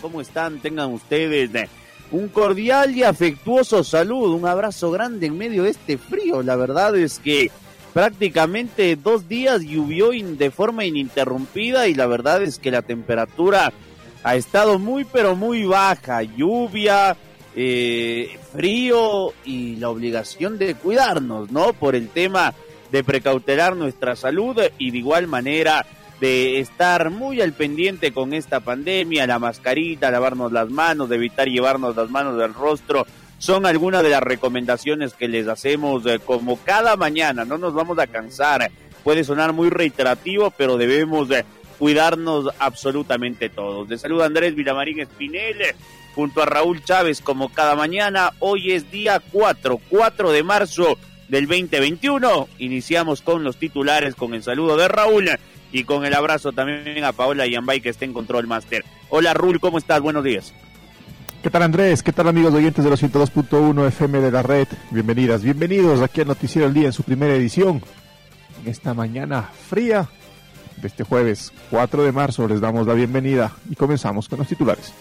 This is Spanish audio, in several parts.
¿Cómo están? Tengan ustedes un cordial y afectuoso saludo, un abrazo grande en medio de este frío. La verdad es que prácticamente dos días llovió de forma ininterrumpida y la verdad es que la temperatura ha estado muy pero muy baja. Lluvia, eh, frío y la obligación de cuidarnos, ¿no? Por el tema de precautelar nuestra salud y de igual manera de estar muy al pendiente con esta pandemia, la mascarita, lavarnos las manos, evitar llevarnos las manos del rostro, son algunas de las recomendaciones que les hacemos eh, como cada mañana, no nos vamos a cansar, puede sonar muy reiterativo, pero debemos de cuidarnos absolutamente todos. De salud Andrés Vilamarín Espinel, junto a Raúl Chávez como cada mañana, hoy es día 4, 4 de marzo del 2021, iniciamos con los titulares, con el saludo de Raúl y con el abrazo también a Paola Yambay que está en Control Master. Hola Rul, ¿cómo estás? Buenos días. ¿Qué tal Andrés? ¿Qué tal amigos oyentes de los 102.1 FM de la red? Bienvenidas, bienvenidos aquí al Noticiero del Día en su primera edición. En esta mañana fría de este jueves 4 de marzo les damos la bienvenida y comenzamos con los titulares.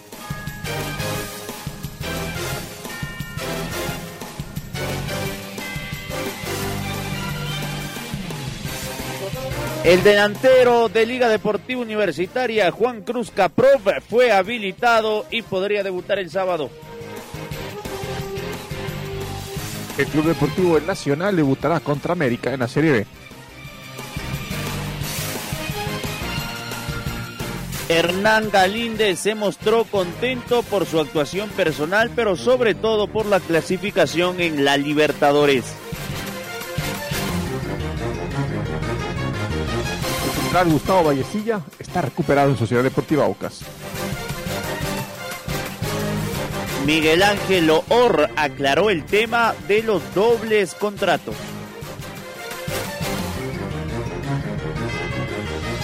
El delantero de Liga Deportiva Universitaria, Juan Cruz Caprov, fue habilitado y podría debutar el sábado. El Club Deportivo Nacional debutará contra América en la Serie B. Hernán Galíndez se mostró contento por su actuación personal, pero sobre todo por la clasificación en la Libertadores. Gustavo Vallecilla está recuperado en Sociedad Deportiva Ocas. Miguel Ángel Or aclaró el tema de los dobles contratos.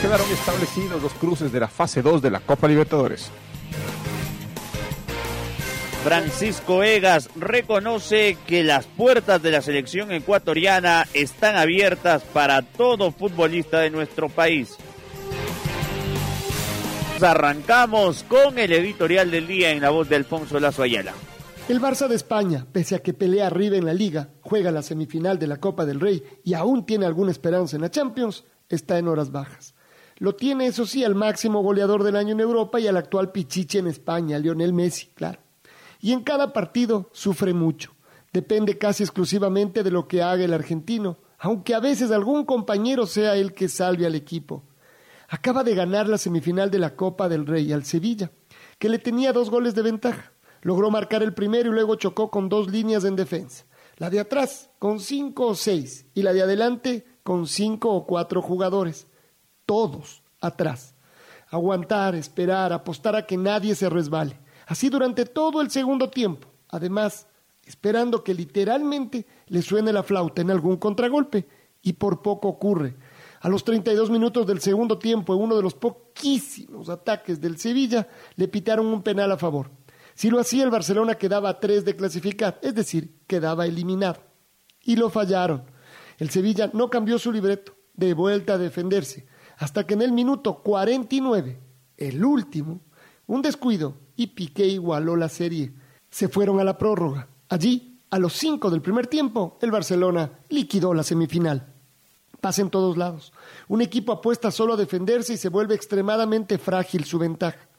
Quedaron establecidos los cruces de la fase 2 de la Copa Libertadores. Francisco Egas reconoce que las puertas de la selección ecuatoriana están abiertas para todo futbolista de nuestro país. Arrancamos con el editorial del día en la voz de Alfonso Lazo Ayala. El Barça de España, pese a que pelea arriba en la liga, juega la semifinal de la Copa del Rey y aún tiene alguna esperanza en la Champions, está en horas bajas. Lo tiene, eso sí, al máximo goleador del año en Europa y al actual pichiche en España, Lionel Messi, claro y en cada partido sufre mucho. Depende casi exclusivamente de lo que haga el argentino, aunque a veces algún compañero sea el que salve al equipo. Acaba de ganar la semifinal de la Copa del Rey al Sevilla, que le tenía dos goles de ventaja. Logró marcar el primero y luego chocó con dos líneas en defensa. La de atrás con cinco o seis y la de adelante con cinco o cuatro jugadores. Todos atrás. Aguantar, esperar, apostar a que nadie se resbale así durante todo el segundo tiempo, además esperando que literalmente le suene la flauta en algún contragolpe, y por poco ocurre. A los 32 minutos del segundo tiempo, en uno de los poquísimos ataques del Sevilla, le pitaron un penal a favor. Si lo hacía, el Barcelona quedaba a tres de clasificar, es decir, quedaba eliminado. Y lo fallaron. El Sevilla no cambió su libreto, de vuelta a defenderse, hasta que en el minuto 49, el último, un descuido y Piqué igualó la serie. Se fueron a la prórroga. Allí, a los cinco del primer tiempo, el Barcelona liquidó la semifinal. Pasa en todos lados. Un equipo apuesta solo a defenderse y se vuelve extremadamente frágil su ventaja.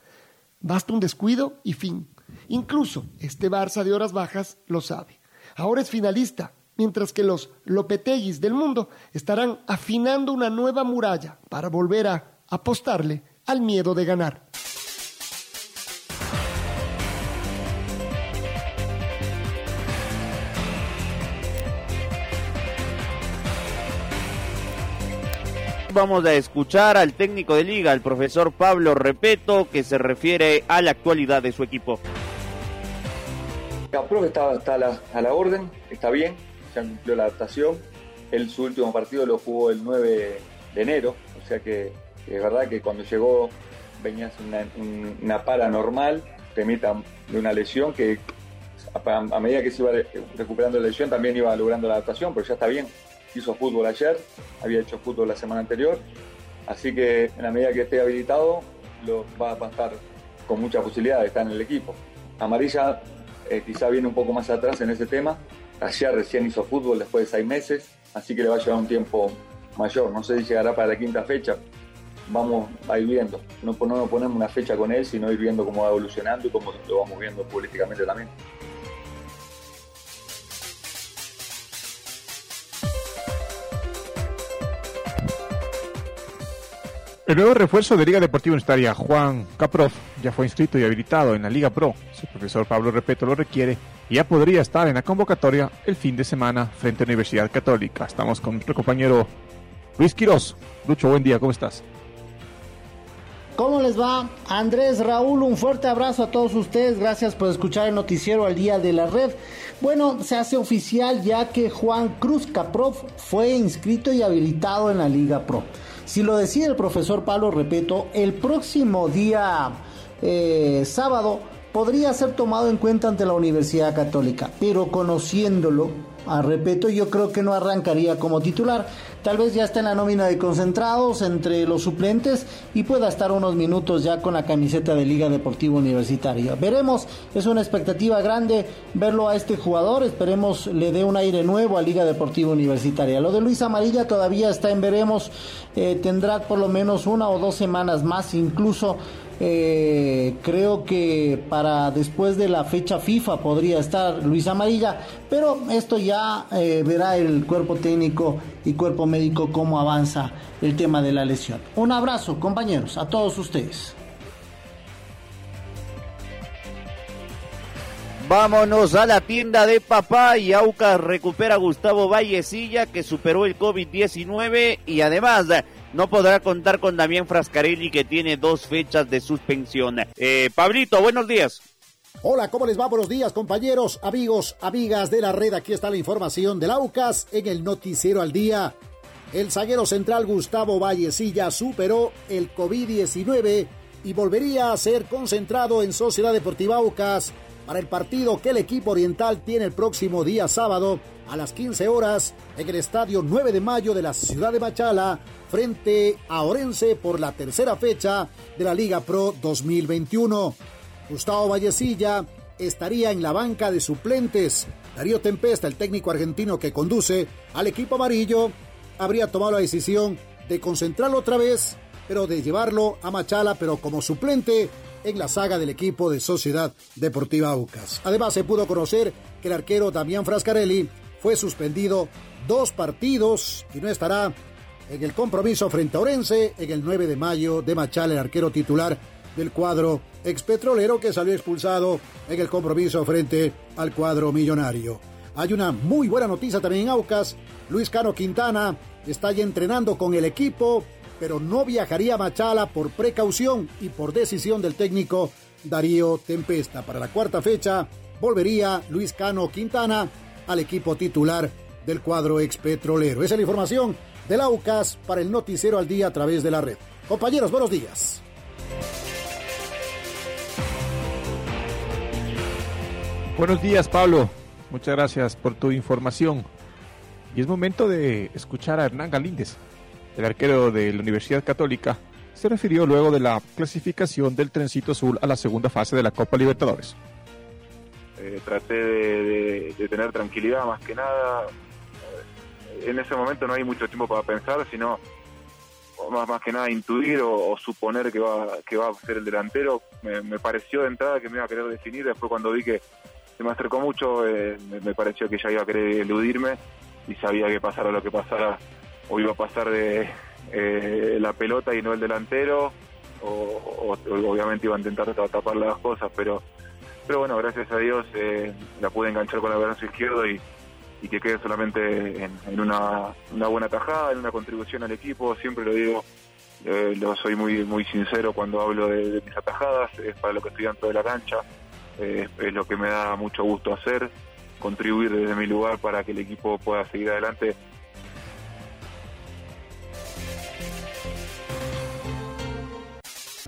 Basta un descuido y fin. Incluso este Barça de horas bajas lo sabe. Ahora es finalista, mientras que los Lopeteguis del mundo estarán afinando una nueva muralla para volver a apostarle al miedo de ganar. Vamos a escuchar al técnico de liga, el profesor Pablo Repeto, que se refiere a la actualidad de su equipo. Caprov está, está a, la, a, la, orden, está bien, ya cumplió la adaptación. Él su último partido lo jugó el 9 de enero, o sea que es verdad que cuando llegó venía una, una para normal, temita de una lesión que a, medida que se iba recuperando la lesión también iba logrando la adaptación, pero ya está bien. Hizo fútbol ayer, había hecho fútbol la semana anterior, así que en la medida que esté habilitado lo, va, a estar con mucha posibilidad de estar en el equipo. Amarilla eh, quizá viene un poco más atrás en ese tema. Ayer recién hizo fútbol después de seis meses, así que le va a llevar un tiempo mayor. No sé si llegará para la quinta fecha. Vamos a ir viendo. No, no ponemos una fecha con él, sino ir viendo cómo va evolucionando y cómo lo vamos viendo políticamente también. El nuevo refuerzo de Liga Deportiva Universitaria, Juan Caprof, ya fue inscrito y habilitado en la Liga Pro. Su profesor Pablo Repeto lo requiere ya podría estar en la convocatoria el fin de semana frente a Universidad Católica. Estamos con nuestro compañero Luis Quiroz. Lucho, buen día, ¿cómo estás? ¿Cómo les va? Andrés, Raúl, un fuerte abrazo a todos ustedes. Gracias por escuchar el noticiero al día de la red. Bueno, se hace oficial ya que Juan Cruz Caprof fue inscrito y habilitado en la Liga Pro. Si lo decide el profesor Pablo Repeto, el próximo día eh, sábado podría ser tomado en cuenta ante la Universidad Católica, pero conociéndolo a Repeto yo creo que no arrancaría como titular. Tal vez ya está en la nómina de concentrados entre los suplentes y pueda estar unos minutos ya con la camiseta de Liga Deportiva Universitaria. Veremos, es una expectativa grande verlo a este jugador, esperemos le dé un aire nuevo a Liga Deportiva Universitaria. Lo de Luis Amarilla todavía está en veremos, eh, tendrá por lo menos una o dos semanas más, incluso eh, creo que para después de la fecha FIFA podría estar Luis Amarilla, pero esto ya eh, verá el cuerpo técnico y cuerpo médico cómo avanza el tema de la lesión. Un abrazo, compañeros, a todos ustedes. Vámonos a la tienda de papá y Aucas recupera a Gustavo Vallecilla que superó el COVID-19 y además no podrá contar con Damián Frascarelli que tiene dos fechas de suspensión. Eh, Pablito, buenos días. Hola, ¿cómo les va? Buenos días, compañeros, amigos, amigas de la red. Aquí está la información del AUCAS en el Noticiero al Día. El zaguero central Gustavo Vallecilla superó el COVID-19 y volvería a ser concentrado en Sociedad Deportiva Aucas para el partido que el equipo oriental tiene el próximo día sábado a las 15 horas en el estadio 9 de mayo de la ciudad de Machala frente a Orense por la tercera fecha de la Liga Pro 2021. Gustavo Vallecilla estaría en la banca de suplentes. Darío Tempesta, el técnico argentino que conduce al equipo amarillo, habría tomado la decisión de concentrarlo otra vez, pero de llevarlo a Machala, pero como suplente en la saga del equipo de Sociedad Deportiva Aucas. Además, se pudo conocer que el arquero Damián Frascarelli fue suspendido dos partidos y no estará en el compromiso frente a Orense en el 9 de mayo de Machala, el arquero titular del cuadro expetrolero que salió expulsado en el compromiso frente al cuadro millonario. Hay una muy buena noticia también en Aucas. Luis Cano Quintana está ya entrenando con el equipo pero no viajaría a Machala por precaución y por decisión del técnico Darío Tempesta. Para la cuarta fecha volvería Luis Cano Quintana al equipo titular del cuadro expetrolero. Esa es la información del AUCAS para el noticiero al día a través de la red. Compañeros, buenos días. Buenos días, Pablo. Muchas gracias por tu información. Y es momento de escuchar a Hernán Galíndez el arquero de la Universidad Católica, se refirió luego de la clasificación del Trencito Azul a la segunda fase de la Copa Libertadores. Eh, traté de, de, tener tranquilidad más que nada. En ese momento no hay mucho tiempo para pensar, sino más, más que nada intuir o, o, suponer que va, que va a ser el delantero. Me, me, pareció de entrada que me iba a querer definir, después cuando vi que se me acercó mucho, eh, me, me pareció que ya iba a querer eludirme y sabía que pasara lo que pasara o iba a pasar de eh, la pelota y no el delantero. o, obviamente iba a intentar tapar las cosas, pero pero bueno, gracias a Dios eh, la pude enganchar con el brazo izquierdo y, que quede solamente en, una, buena tajada, en una contribución al equipo, siempre lo digo, eh, lo soy muy muy sincero cuando hablo de, mis atajadas, es para lo que estoy dentro de la cancha, es lo que me da mucho gusto hacer, contribuir desde mi lugar para que el equipo pueda seguir adelante.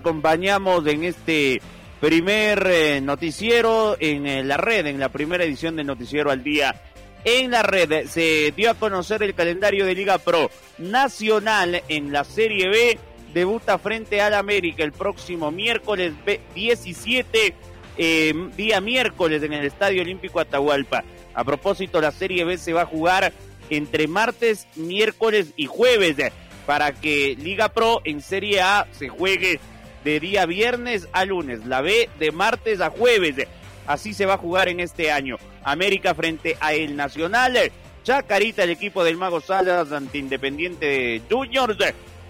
Acompañamos en este primer eh, noticiero en la red, en la primera edición del noticiero al día en la red. Se dio a conocer el calendario de Liga Pro Nacional en la Serie B. Debuta frente al América el próximo miércoles 17, eh, día miércoles en el Estadio Olímpico Atahualpa. A propósito, la Serie B se va a jugar entre martes, miércoles y jueves para que Liga Pro en Serie A se juegue de día viernes a lunes, la B de martes a jueves. Así se va a jugar en este año. América frente a El Nacional. Chacarita, el equipo del Mago Salas ante Independiente Juniors.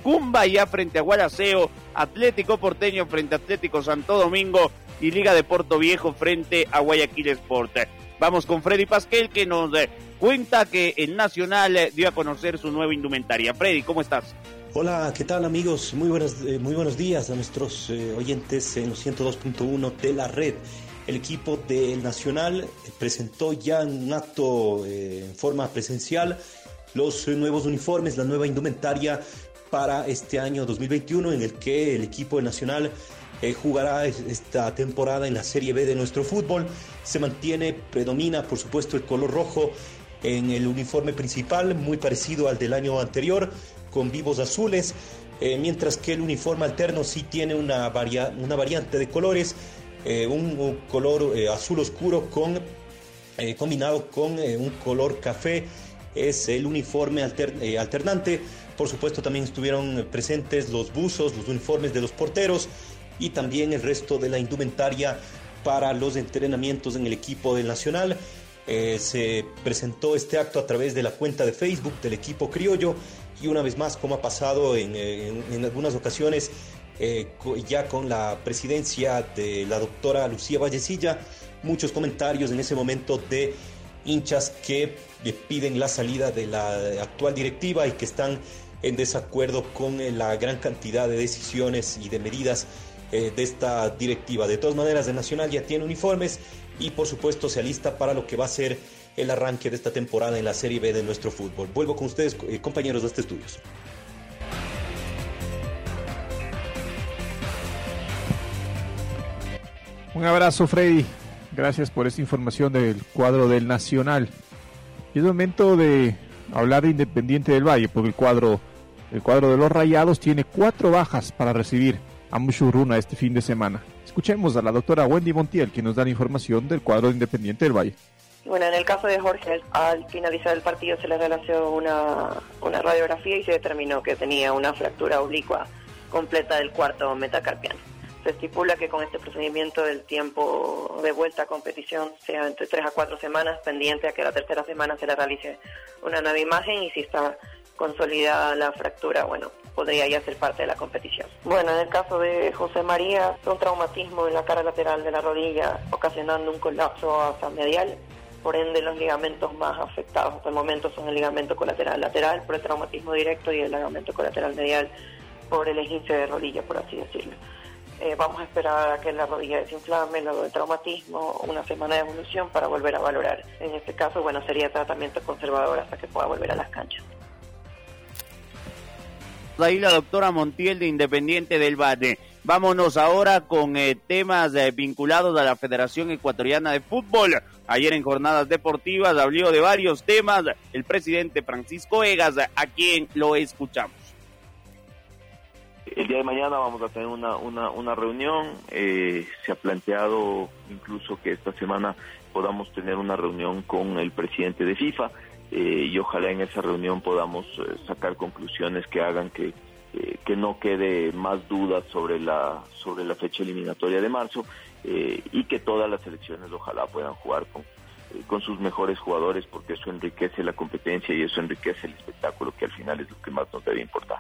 Cumba ya frente a Gualaceo. Atlético Porteño frente a Atlético Santo Domingo. Y Liga de Puerto Viejo frente a Guayaquil Sport. Vamos con Freddy Pasquel que nos cuenta que el Nacional dio a conocer su nueva indumentaria. Freddy, ¿cómo estás? Hola, ¿qué tal amigos? Muy, buenas, eh, muy buenos días a nuestros oyentes en los 102.1 de la red. El equipo del Nacional presentó ya en un acto eh, en forma presencial los nuevos uniformes, la nueva indumentaria para este año 2021 en el que el equipo del Nacional eh, jugará esta temporada en la Serie B de nuestro fútbol. Se mantiene, predomina por supuesto el color rojo en el uniforme principal, muy parecido al del año anterior, con vivos azules, eh, mientras que el uniforme alterno sí tiene una, una variante de colores eh, un, color eh, azul oscuro con, eh, combinado con un color café. Es el uniforme alternante. Por supuesto también estuvieron presentes los buzos, los uniformes de los porteros y también el resto de la indumentaria para los entrenamientos en el equipo del Nacional. se presentó este acto a través de la cuenta de Facebook del equipo criollo y una vez más, como ha pasado en, en algunas ocasiones, eh, ya con la presidencia de la doctora Lucía Vallecilla, muchos comentarios en ese momento de hinchas que le piden la salida de la actual directiva y que están en desacuerdo con eh, la gran cantidad de decisiones y de medidas eh, de esta directiva. De todas maneras, el Nacional ya tiene uniformes y por supuesto se alista para lo que va a ser el arranque de esta temporada en la Serie B de nuestro fútbol. Vuelvo con ustedes, compañeros de este estudios. Un abrazo, Freddy. Gracias por esta información del cuadro del Nacional. Y es momento de hablar de Independiente del Valle, porque el cuadro, el cuadro de los Rayados tiene cuatro bajas para recibir a Mushuruna este fin de semana. Escuchemos a la doctora Wendy Montiel, que nos da la información del cuadro de Independiente del Valle. Bueno, en el caso de Jorge, al finalizar el partido se le realizó una, una radiografía y se determinó que tenía una fractura oblicua completa del cuarto metacarpiano. Se estipula que con este procedimiento el tiempo de vuelta a competición sea entre 3 a 4 semanas, pendiente a que la tercera semana se le realice una nueva imagen y si está consolidada la fractura, bueno, podría ya ser parte de la competición. Bueno, en el caso de José María, un traumatismo en la cara lateral de la rodilla, ocasionando un colapso hasta medial. Por ende, los ligamentos más afectados hasta el momento son el ligamento colateral lateral por el traumatismo directo y el ligamento colateral medial por el esguince de rodilla, por así decirlo. Eh, vamos a esperar a que la rodilla desinflame, luego del traumatismo, una semana de evolución para volver a valorar. En este caso, bueno, sería tratamiento conservador hasta que pueda volver a las canchas. Ahí la doctora Montiel de Independiente del Valle. Vámonos ahora con eh, temas eh, vinculados a la Federación Ecuatoriana de Fútbol. Ayer en jornadas deportivas habló de varios temas el presidente Francisco Egas, a quien lo escuchamos el día de mañana vamos a tener una, una, reunión. Eh, se ha planteado incluso que esta semana podamos tener una reunión con el presidente de FIFA eh, y ojalá en esa reunión podamos eh, sacar conclusiones que hagan que, que no quede más dudas sobre la, sobre la fecha eliminatoria de marzo y que todas las selecciones ojalá puedan jugar con, con sus mejores jugadores porque eso enriquece la competencia y eso enriquece el espectáculo que al final es lo que más nos debe importar.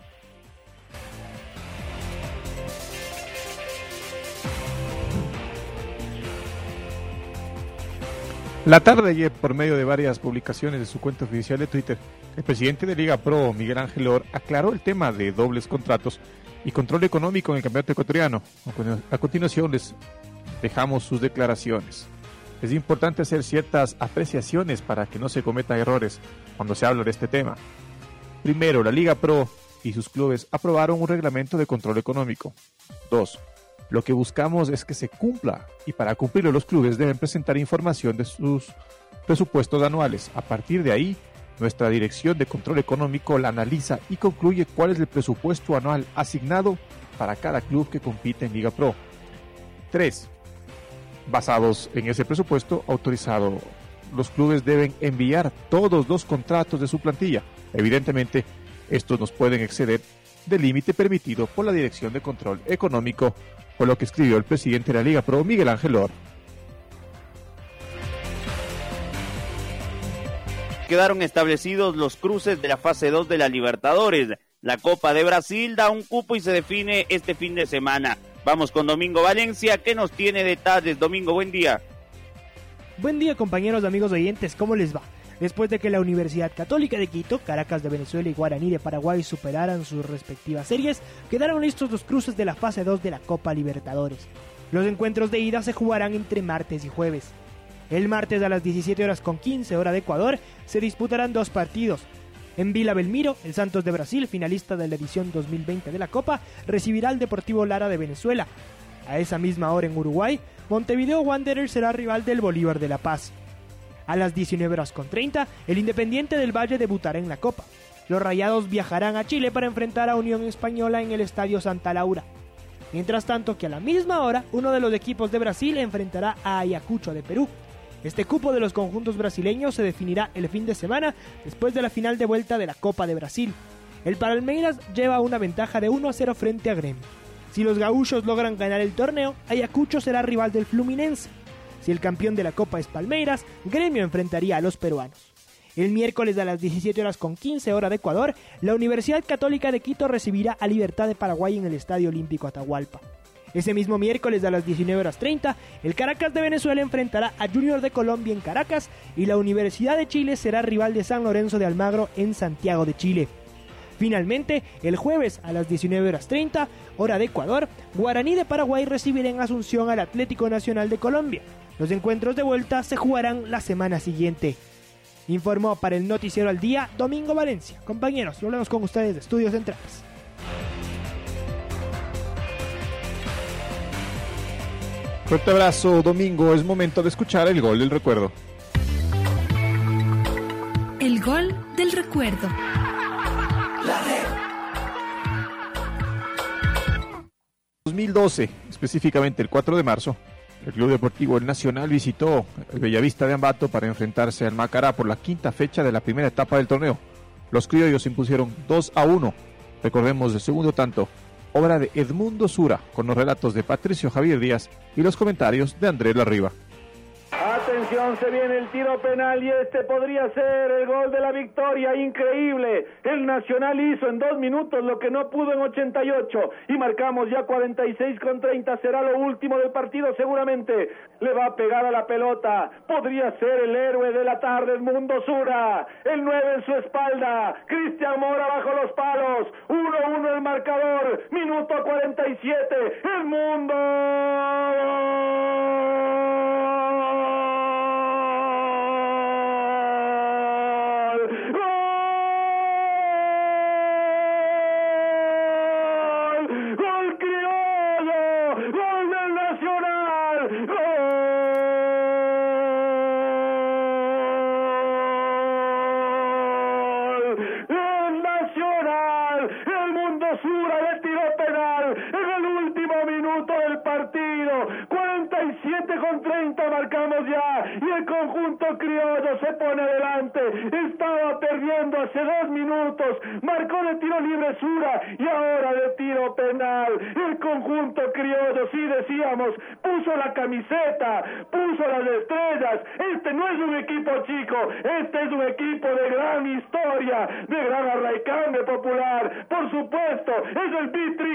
La tarde de ayer, por medio de varias publicaciones de su cuenta oficial de Twitter, el presidente de Liga Pro, Miguel Ángel Or, aclaró el tema de dobles contratos y control económico en el campeonato ecuatoriano. A continuación les dejamos sus declaraciones. Es importante hacer ciertas apreciaciones para que no se cometan errores cuando se habla de este tema. Primero, la Liga Pro y sus clubes aprobaron un reglamento de control económico. 2. Lo que buscamos es que se cumpla y para cumplirlo los clubes deben presentar información de sus presupuestos anuales. A partir de ahí, nuestra dirección de control económico la analiza y concluye cuál es el presupuesto anual asignado para cada club que compite en Liga Pro. 3. Basados en ese presupuesto autorizado, los clubes deben enviar todos los contratos de su plantilla. Evidentemente, estos nos pueden exceder del límite permitido por la Dirección de Control Económico por lo que escribió el presidente de la Liga Pro, Miguel Ángel Or. Quedaron establecidos los cruces de la fase 2 de la Libertadores. La Copa de Brasil da un cupo y se define este fin de semana. Vamos con Domingo Valencia, que nos tiene detalles. Domingo, buen día. Buen día compañeros, amigos oyentes, ¿cómo les va? Después de que la Universidad Católica de Quito, Caracas de Venezuela y Guaraní de Paraguay superaran sus respectivas series, quedaron listos los cruces de la fase 2 de la Copa Libertadores. Los encuentros de ida se jugarán entre martes y jueves. El martes a las 17 horas con 15 hora de Ecuador se disputarán dos partidos. En Vila Belmiro, el Santos de Brasil, finalista de la edición 2020 de la Copa, recibirá al Deportivo Lara de Venezuela. A esa misma hora en Uruguay, Montevideo Wanderers será rival del Bolívar de La Paz. A las 19 horas con 30, el Independiente del Valle debutará en la Copa. Los Rayados viajarán a Chile para enfrentar a Unión Española en el Estadio Santa Laura. Mientras tanto que a la misma hora, uno de los equipos de Brasil enfrentará a Ayacucho de Perú. Este cupo de los conjuntos brasileños se definirá el fin de semana después de la final de vuelta de la Copa de Brasil. El Palmeiras lleva una ventaja de 1 a 0 frente a Gremio. Si los gaúchos logran ganar el torneo, Ayacucho será rival del Fluminense. Si el campeón de la Copa es Palmeiras, Gremio enfrentaría a los peruanos. El miércoles a las 17 horas con 15 hora de Ecuador, la Universidad Católica de Quito recibirá a Libertad de Paraguay en el Estadio Olímpico Atahualpa. Ese mismo miércoles a las 19 horas 30, el Caracas de Venezuela enfrentará a Junior de Colombia en Caracas y la Universidad de Chile será rival de San Lorenzo de Almagro en Santiago de Chile. Finalmente, el jueves a las 19 horas 30, hora de Ecuador, Guaraní de Paraguay recibirá en Asunción al Atlético Nacional de Colombia. Los encuentros de vuelta se jugarán la semana siguiente. Informó para el Noticiero al Día Domingo Valencia. Compañeros, volvemos con ustedes de Estudios Centrales. Fuerte abrazo, Domingo. Es momento de escuchar el gol del recuerdo. El gol del recuerdo. La 2012, específicamente el 4 de marzo, el Club Deportivo El Nacional visitó el Bellavista de Ambato para enfrentarse al Macará por la quinta fecha de la primera etapa del torneo. Los criollos impusieron 2 a 1. Recordemos el segundo tanto, obra de Edmundo Sura, con los relatos de Patricio Javier Díaz y los comentarios de Andrés Larriba. Se viene el tiro penal y este podría ser el gol de la victoria. Increíble. El Nacional hizo en dos minutos lo que no pudo en 88 y marcamos ya 46 con 30. Será lo último del partido seguramente. Le va a pegar a la pelota. Podría ser el héroe de la tarde, Mundo Sura. El 9 en su espalda. Cristian Mora bajo los palos. 1-1 el marcador. Minuto 47. El Mundo. Marcamos ya y el conjunto criollo se pone adelante. Estaba perdiendo hace dos minutos, marcó de tiro libre Sura y ahora de tiro penal. El conjunto criollo, sí decíamos, puso la camiseta, puso las estrellas. Este no es un equipo chico, este es un equipo de gran historia, de gran arraicame popular. Por supuesto, es el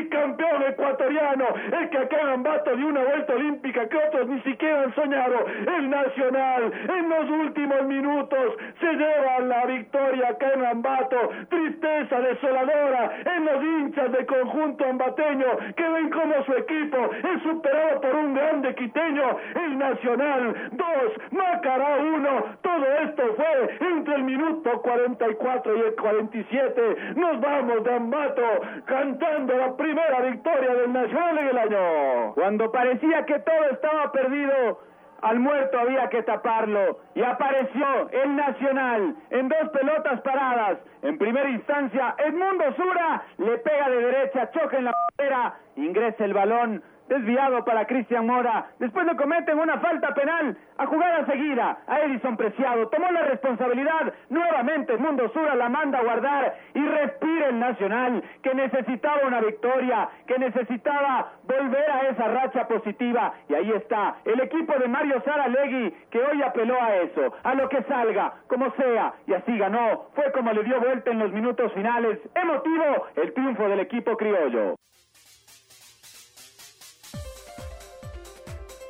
campeón ecuatoriano, el que acá en Ambato dio una vuelta olímpica que otro otros ni siquiera han soñado. El Nacional en los últimos minutos se lleva la victoria acá en Ambato. Tristeza desoladora en los hinchas del conjunto ambateño que ven como su equipo es superado por un grande quiteño. El Nacional 2, Macará 1. Todo esto fue entre el minuto 44 y el 47. Nos vamos de Ambato cantando la primera victoria del Nacional en el año. Cuando parecía que todo estaba perdido, al muerto había que taparlo. Y apareció el Nacional en dos pelotas paradas. En primera instancia, Edmundo Sura le pega de derecha, choca en la bandera, ingresa el balón desviado para Cristian Mora. Después le cometen una falta penal a jugada seguida a Edison Preciado. Tomó la responsabilidad. Nuevamente Mundo Sura la manda a guardar y respira el Nacional que necesitaba una victoria, que necesitaba volver a esa racha positiva. Y ahí está el equipo de Mario Saralegui que hoy apeló a eso, a lo que salga, como sea. Y así ganó. Fue como le dio vuelta en los minutos finales. Emotivo el triunfo del equipo criollo.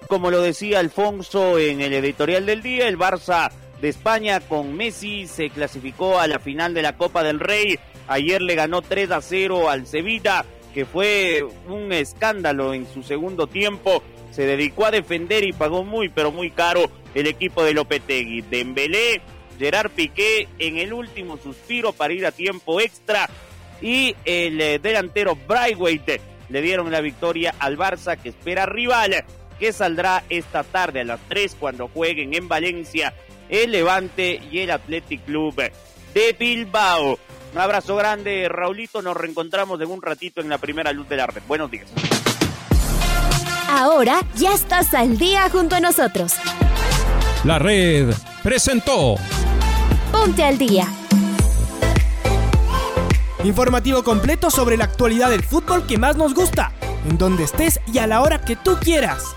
Como lo decía Alfonso en el editorial del día, el Barça de España con Messi se clasificó a la final de la Copa del Rey. Ayer le ganó 3 a 0 al Sevilla, que fue un escándalo en su segundo tiempo. Se dedicó a defender y pagó muy, pero muy caro el equipo de Lopetegui. Dembélé, Gerard Piqué en el último suspiro para ir a tiempo extra y el eh, delantero Braithwaite le dieron la victoria al Barça que espera rival que saldrá esta tarde a las 3 cuando jueguen en Valencia el Levante y el Athletic Club de Bilbao. Un abrazo grande, Raulito. Nos reencontramos en un ratito en la primera luz de la red. Buenos días. Ahora ya estás al día junto a nosotros. La red presentó. Ponte al día. Informativo completo sobre la actualidad del fútbol que más nos gusta, en donde estés y a la hora que tú quieras.